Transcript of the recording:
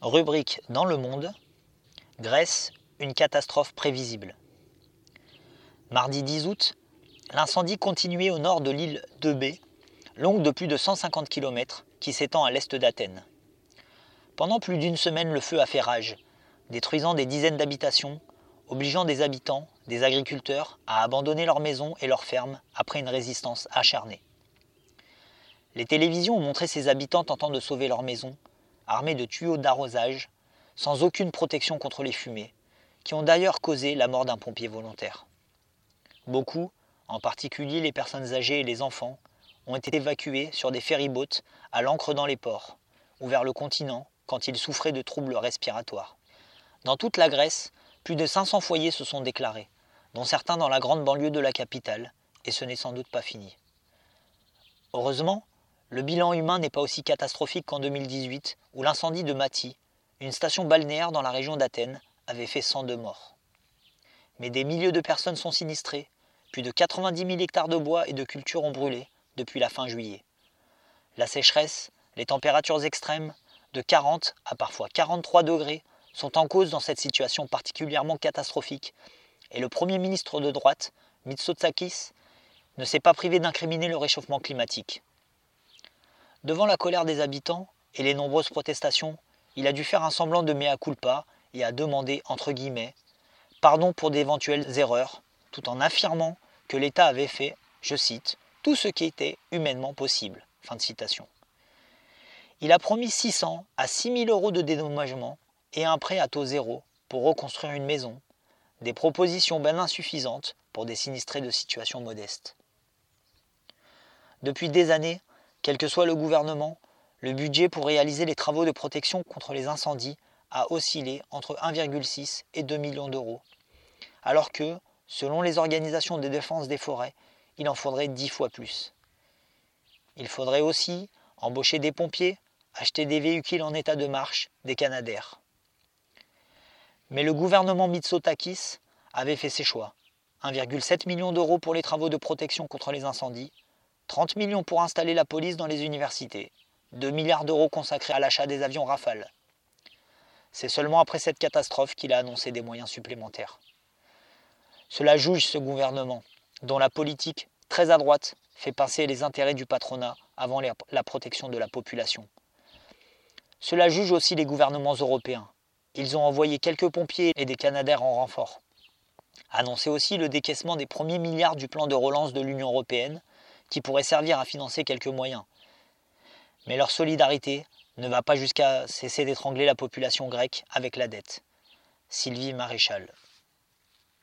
Rubrique dans le monde. Grèce, une catastrophe prévisible. Mardi 10 août, l'incendie continuait au nord de l'île de b longue de plus de 150 km, qui s'étend à l'est d'Athènes. Pendant plus d'une semaine, le feu a fait rage, détruisant des dizaines d'habitations, obligeant des habitants, des agriculteurs, à abandonner leurs maisons et leurs fermes après une résistance acharnée. Les télévisions ont montré ces habitants tentant de sauver leurs maisons, armés de tuyaux d'arrosage, sans aucune protection contre les fumées, qui ont d'ailleurs causé la mort d'un pompier volontaire. Beaucoup, en particulier les personnes âgées et les enfants, ont été évacués sur des ferryboats à l'ancre dans les ports, ou vers le continent quand ils souffraient de troubles respiratoires. Dans toute la Grèce, plus de 500 foyers se sont déclarés, dont certains dans la grande banlieue de la capitale, et ce n'est sans doute pas fini. Heureusement, le bilan humain n'est pas aussi catastrophique qu'en 2018, où l'incendie de Mati, une station balnéaire dans la région d'Athènes, avait fait 102 morts. Mais des milliers de personnes sont sinistrées, plus de 90 000 hectares de bois et de cultures ont brûlé depuis la fin juillet. La sécheresse, les températures extrêmes, de 40 à parfois 43 degrés, sont en cause dans cette situation particulièrement catastrophique, et le Premier ministre de droite, Mitsotakis, ne s'est pas privé d'incriminer le réchauffement climatique. Devant la colère des habitants et les nombreuses protestations, il a dû faire un semblant de mea culpa et a demandé, entre guillemets, pardon pour d'éventuelles erreurs, tout en affirmant que l'État avait fait, je cite, tout ce qui était humainement possible. Fin de citation. Il a promis 600 à 6 000 euros de dédommagement et un prêt à taux zéro pour reconstruire une maison, des propositions bien insuffisantes pour des sinistrés de situations modestes. Depuis des années, quel que soit le gouvernement, le budget pour réaliser les travaux de protection contre les incendies a oscillé entre 1,6 et 2 millions d'euros, alors que, selon les organisations de défense des forêts, il en faudrait 10 fois plus. Il faudrait aussi embaucher des pompiers, acheter des véhicules en état de marche, des canadaires. Mais le gouvernement Mitsotakis avait fait ses choix. 1,7 million d'euros pour les travaux de protection contre les incendies, 30 millions pour installer la police dans les universités, 2 milliards d'euros consacrés à l'achat des avions Rafale. C'est seulement après cette catastrophe qu'il a annoncé des moyens supplémentaires. Cela juge ce gouvernement, dont la politique, très à droite, fait passer les intérêts du patronat avant la protection de la population. Cela juge aussi les gouvernements européens, ils ont envoyé quelques pompiers et des canadaires en renfort. Annoncé aussi le décaissement des premiers milliards du plan de relance de l'Union européenne, qui pourrait servir à financer quelques moyens. Mais leur solidarité ne va pas jusqu'à cesser d'étrangler la population grecque avec la dette. Sylvie Maréchal.